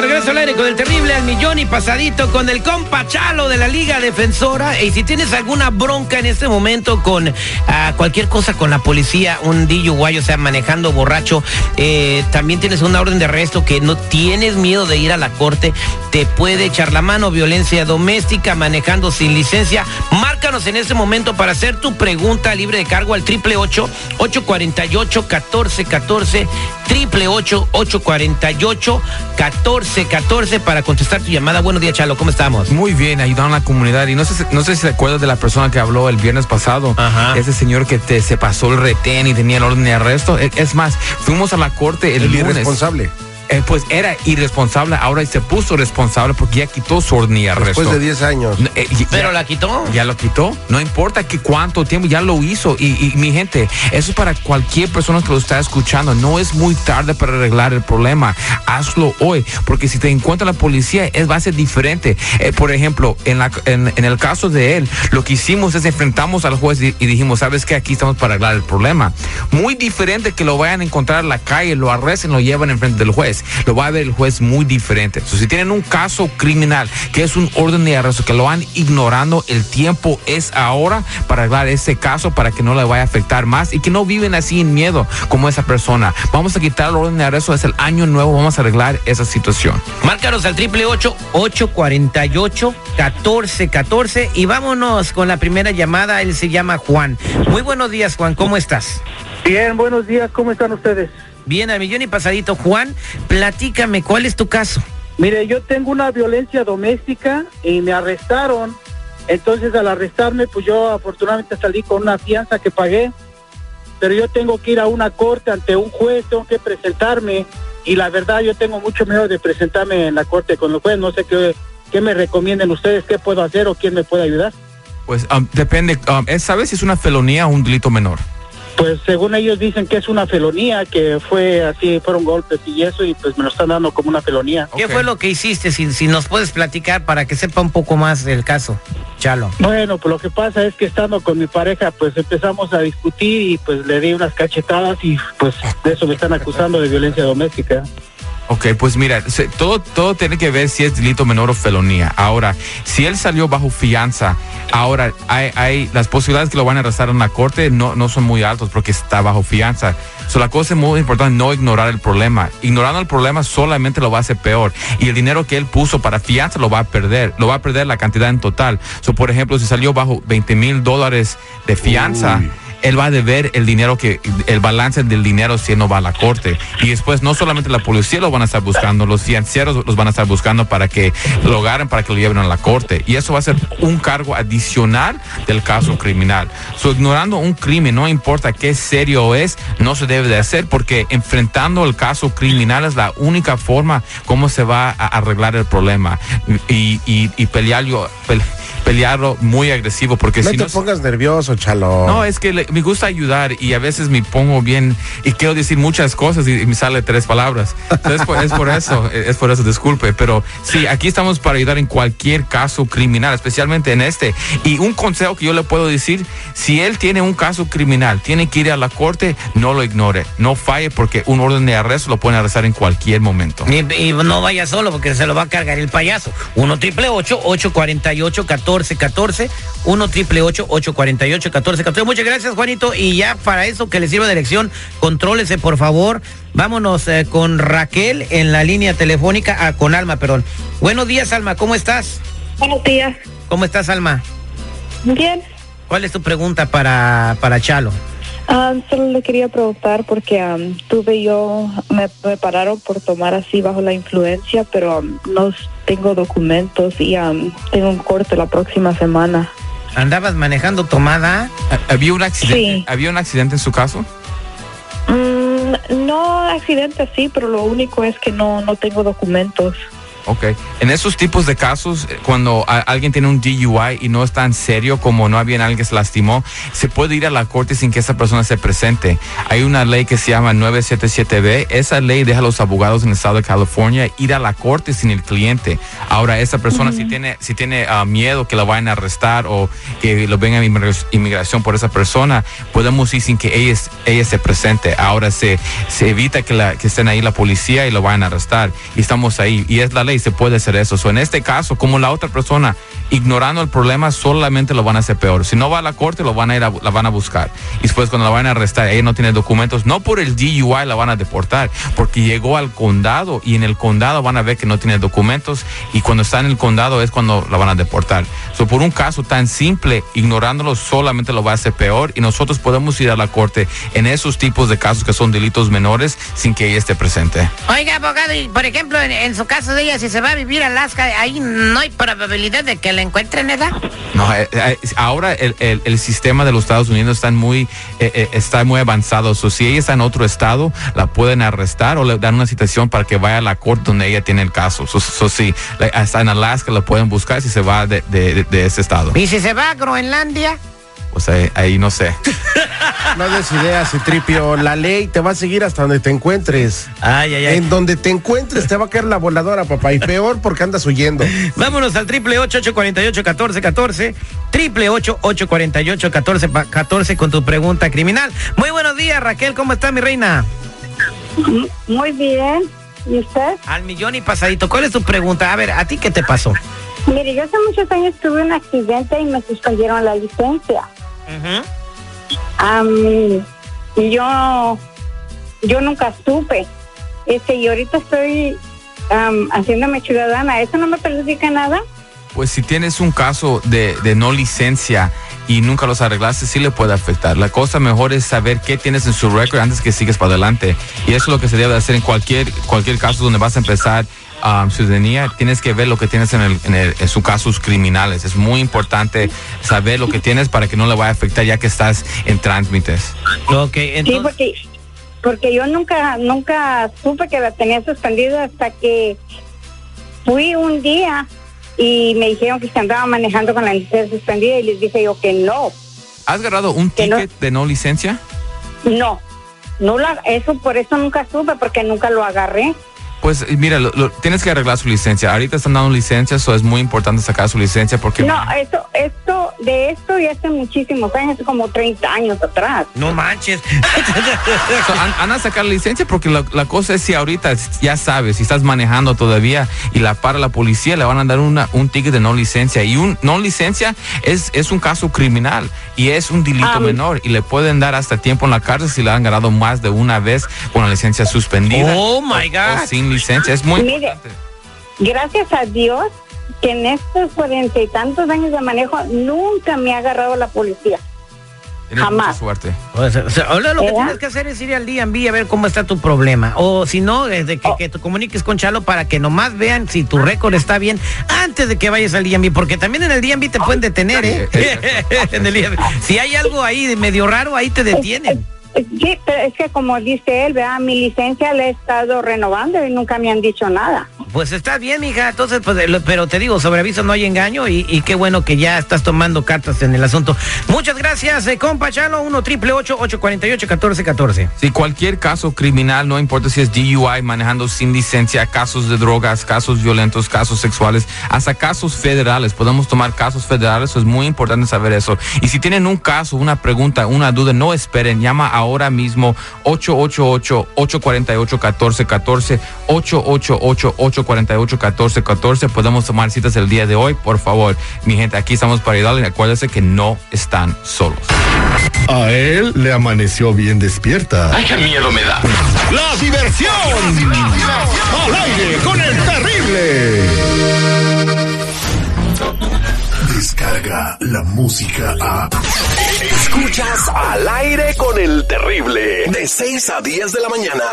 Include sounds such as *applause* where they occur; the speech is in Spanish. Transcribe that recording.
Regreso al aire con el terrible al millón y pasadito con el compa Chalo de la Liga Defensora. Y si tienes alguna bronca en este momento con ah, cualquier cosa con la policía, un DUI, o sea, manejando borracho, eh, también tienes una orden de arresto que no tienes miedo de ir a la corte, te puede echar la mano, violencia doméstica, manejando sin licencia. Márcanos en este momento para hacer tu pregunta libre de cargo al triple ocho 848 1414 triple ocho 848 1414 para contestar tu llamada. Buenos días, Chalo, ¿cómo estamos? Muy bien, ayudando a la comunidad. Y no sé, si- no sé si te acuerdas de la persona que habló el viernes pasado. Ajá. Ese señor que te, se pasó el retén y tenía el orden de arresto. E- Es más, fuimos a la corte el, El lunes. irresponsable. Eh, pues era irresponsable, ahora se puso responsable porque ya quitó su arresto. Después de 10 años. Eh, Pero la quitó. ya lo quitó. No importa que cuánto tiempo ya lo hizo. Y, y, mi gente, eso es para cualquier persona que lo está escuchando. No es muy tarde para arreglar el problema. Hazlo hoy. Porque si te encuentra la policía, es, va a ser diferente. Eh, por ejemplo, en, la, en, en el caso de él, lo que hicimos es enfrentamos al juez y, y dijimos, ¿sabes qué? Aquí estamos para arreglar el problema. Muy diferente que lo vayan a encontrar en la calle, lo arresten, lo llevan enfrente del juez. Lo va a ver el juez muy diferente. So, si tienen un caso criminal, que es un orden de arresto, que lo han ignorando, el tiempo es ahora para arreglar ese caso para que no le vaya a afectar más y que no viven así en miedo como esa persona. Vamos a quitar el orden de arresto, es el año nuevo, vamos a arreglar esa situación. Márcanos al triple ocho 848 1414 y vámonos con la primera llamada. Él se llama Juan. Muy buenos días, Juan. ¿Cómo estás? Bien, buenos días, ¿cómo están ustedes? Bien, a millón y pasadito. Juan, platícame, ¿cuál es tu caso? Mire, yo tengo una violencia doméstica y me arrestaron. Entonces, al arrestarme, pues yo afortunadamente salí con una fianza que pagué. Pero yo tengo que ir a una corte ante un juez, tengo que presentarme. Y la verdad, yo tengo mucho miedo de presentarme en la corte con el juez. No sé qué, qué me recomienden ustedes, qué puedo hacer o quién me puede ayudar. Pues um, depende, um, es- ¿sabes si es una felonía o un delito menor? Pues según ellos dicen que es una felonía, que fue así, fueron golpes y eso, y pues me lo están dando como una felonía. ¿Qué fue lo que hiciste? Si, si nos puedes platicar para que sepa un poco más del caso. Chalo. Bueno, pues lo que pasa es que estando con mi pareja, pues empezamos a discutir y pues le di unas cachetadas y pues de eso me están acusando de violencia doméstica. Ok, pues mira, todo, todo tiene que ver si es delito menor o felonía. Ahora, si él salió bajo fianza, ahora hay, hay las posibilidades que lo van a arrestar en la corte no, no son muy altas porque está bajo fianza. So, la cosa es muy importante no ignorar el problema. Ignorando el problema solamente lo va a hacer peor. Y el dinero que él puso para fianza lo va a perder. Lo va a perder la cantidad en total. So, por ejemplo, si salió bajo 20 mil dólares de fianza. Él va a deber el dinero que, el balance del dinero si él no va a la corte. Y después no solamente la policía lo van a estar buscando, los financieros los van a estar buscando para que lo agarren, para que lo lleven a la corte. Y eso va a ser un cargo adicional del caso criminal. So, ignorando un crimen, no importa qué serio es, no se debe de hacer porque enfrentando el caso criminal es la única forma como se va a arreglar el problema. Y, y, y pelearlo, pe- pelearlo muy agresivo porque No si te no... pongas nervioso, chalo. No, es que le- me gusta ayudar y a veces me pongo bien y quiero decir muchas cosas y, me sale tres palabras. Entonces, es por, es por eso, es por eso, disculpe. Pero sí, aquí estamos para ayudar en cualquier caso criminal, especialmente en este. Y un consejo que yo le puedo decir, si él tiene un caso criminal, tiene que ir a la corte, no lo ignore, no falle porque un orden de arresto lo pueden arrestar en cualquier momento. Y, no vaya solo porque se lo va a cargar el payaso. 1 triple 848 1414 1 triple 848 1414 Muchas gracias, Juanito. Y ya para eso que le sirva de lección, contrólese, por favor. Vámonos eh, con Raquel en la línea telefónica, ah, con Alma, perdón. Buenos días, Alma, ¿cómo estás? Buenos días. ¿Cómo estás, Alma? Bien. ¿Cuál es tu pregunta para, para Chalo? Ah, solo le quería preguntar porque am, tuve yo, me, me pararon por tomar así bajo la influencia, pero no tengo documentos y tengo un corte la próxima semana. ¿Andabas manejando tomada? ¿Ha- ¿Había un accidente? Sí. ¿Había un accidente en su caso? Mm, no accidente así, pero lo único es que no, no tengo documentos. Ok. En esos tipos de casos, eh, cuando a- alguien tiene un DUI y no es tan serio como no había alguien que se lastimó, se puede ir a la corte sin que esa persona se presente. Hay una ley que se llama 977B. Esa ley deja a los abogados en el estado de California ir a la corte sin el cliente. Ahora, esa persona si tiene, si tiene ah, miedo que la vayan a arrestar o que lo venga inmigra- inmigración por esa persona, podemos ir sin que ella, ella se presente. Ahora se, se evita que, la, que estén ahí la policía y lo vayan a arrestar. Y estamos ahí. Y es la ley, se puede hacer eso. So, en este caso, como la otra persona, ignorando el problema, solamente lo van a hacer peor. Si no va a la corte, lo van a ir a, la van a buscar. Y después cuando la van a arrestar, ella no tiene documentos, no por el DUI la van a deportar, porque llegó al condado y en el condado van a ver que no tiene documentos y cuando está en el condado es cuando la van a deportar. So, por un caso tan simple, ignorándolo solamente lo va a hacer peor y nosotros podemos ir a la corte en esos tipos de casos que son delitos menores sin que ella esté presente. Oiga, abogado, y por ejemplo, en, en su caso de ella, si se va a vivir a Alaska, ahí no hay probabilidad de que la encuentren, ¿verdad? No, eh, eh, ahora el, el- el sistema de los Estados Unidos está muy, eh, eh, está muy avanzado. So, si ella está en otro estado, la pueden arrestar o le dan una citación para que vaya a la corte donde ella tiene el caso. So, so, sí, la- hasta en Alaska la pueden buscar si se va de, de- de- de ese estado. Y si se va a Groenlandia, Pues ahí, ahí no sé. No des ideas, Citripio. La ley te va a seguir hasta donde te encuentres. Ay, ay, ay. En donde te encuentres te va a caer la voladora, papá. Y peor porque andas huyendo. Vámonos al triple ocho ocho cuarenta y ocho catorce catorce triple ocho ocho cuarenta y ocho catorce catorce con tu pregunta criminal. Muy buenos días, Raquel, ¿cómo está mi reina? Muy bien. ¿Y usted? Al millón y pasadito. ¿Cuál es tu pregunta? A ver, ¿a ti qué te pasó? Mire, yo hace muchos años tuve un accidente y me suspendieron la licencia. Am, y yo, yo nunca supe. Este, y ahorita estoy am, haciéndome ciudadana. ¿Eso no me perjudica nada? Pues si tienes un caso de, de no licencia y nunca los arreglaste, sí le puede afectar. La cosa mejor es saber qué tienes en su récord antes que sigues para adelante. Y eso es lo que se debe hacer en cualquier, cualquier caso donde vas a empezar um, ciudadanía. Tienes que ver lo que tienes en, el, en, el- en sus casos criminales. Es muy importante saber lo que tienes para que no le vaya a afectar ya que estás en trámites. Ok, Sí, porque, porque yo nunca, nunca supe que la tenía suspendida hasta que fui un día y me dijeron que se andaba manejando con la licencia suspendida y les dije yo que no, ¿Has agarrado un Que no. ticket de no licencia? no, no la, eso por eso nunca supe porque nunca lo agarré. Pues mira, lo- lo- tienes que arreglar su licencia. Ahorita están dando licencias, so es muy importante sacar su licencia porque... No, esto, esto, de esto ya hace muchísimos años, como 30 años atrás. No manches. So, an- anda a sacar la licencia porque la, la cosa es si ahorita ya sabes, si estás manejando todavía y la para la policía, le van a dar una, un ticket de no licencia. Y un no licencia es, es un caso criminal y es un delito Ah. menor y le pueden dar hasta tiempo en la cárcel si le han ganado más de una vez con la licencia suspendida. Oh, my o God. sin licencia. Es muy Mire. importante. Gracias a Dios que en estos cuarenta y tantos años de manejo nunca me ha agarrado la policía. Tienes jamás. suerte. O sea, o sea, ahora lo que tienes que hacer es ir al DMV a ver cómo está tu problema. O si no, desde que, Oh. que te comuniques con Chalo para que nomás vean si tu récord está bien antes de que vayas al DMV. Porque también en el DMV te pueden detener, ¿eh? *laughs* En el DMV. Si hay algo ahí de medio raro, ahí te detienen. Sí, pero es que como dice él, vea, mi licencia la he estado renovando y nunca me han dicho nada. Pues está bien, mija. Entonces, pues, lo- pero te digo, sobre aviso no hay engaño y, qué bueno que ya estás tomando cartas en el asunto. Muchas gracias, eh, compa Chalo. 1 triple 848 1414 Si cualquier caso criminal, no importa si es DUI, manejando sin licencia, casos de drogas, casos violentos, casos sexuales, hasta casos federales, podemos tomar casos federales, es muy importante saber eso. Y si tienen un caso, una pregunta, una duda, no esperen, llama ahora mismo 888-848-1414, 888-848-1414, podemos tomar citas el día de hoy, por favor. Mi gente, aquí estamos para ayudarles y acuérdense que no están solos. A él le amaneció bien despierta. ¡Ay, qué miedo me da! ¡La diversión! ¡Al aire con el terrible! Descarga la música a. Escuchas al aire con el terrible. De 6 a 10 de la mañana.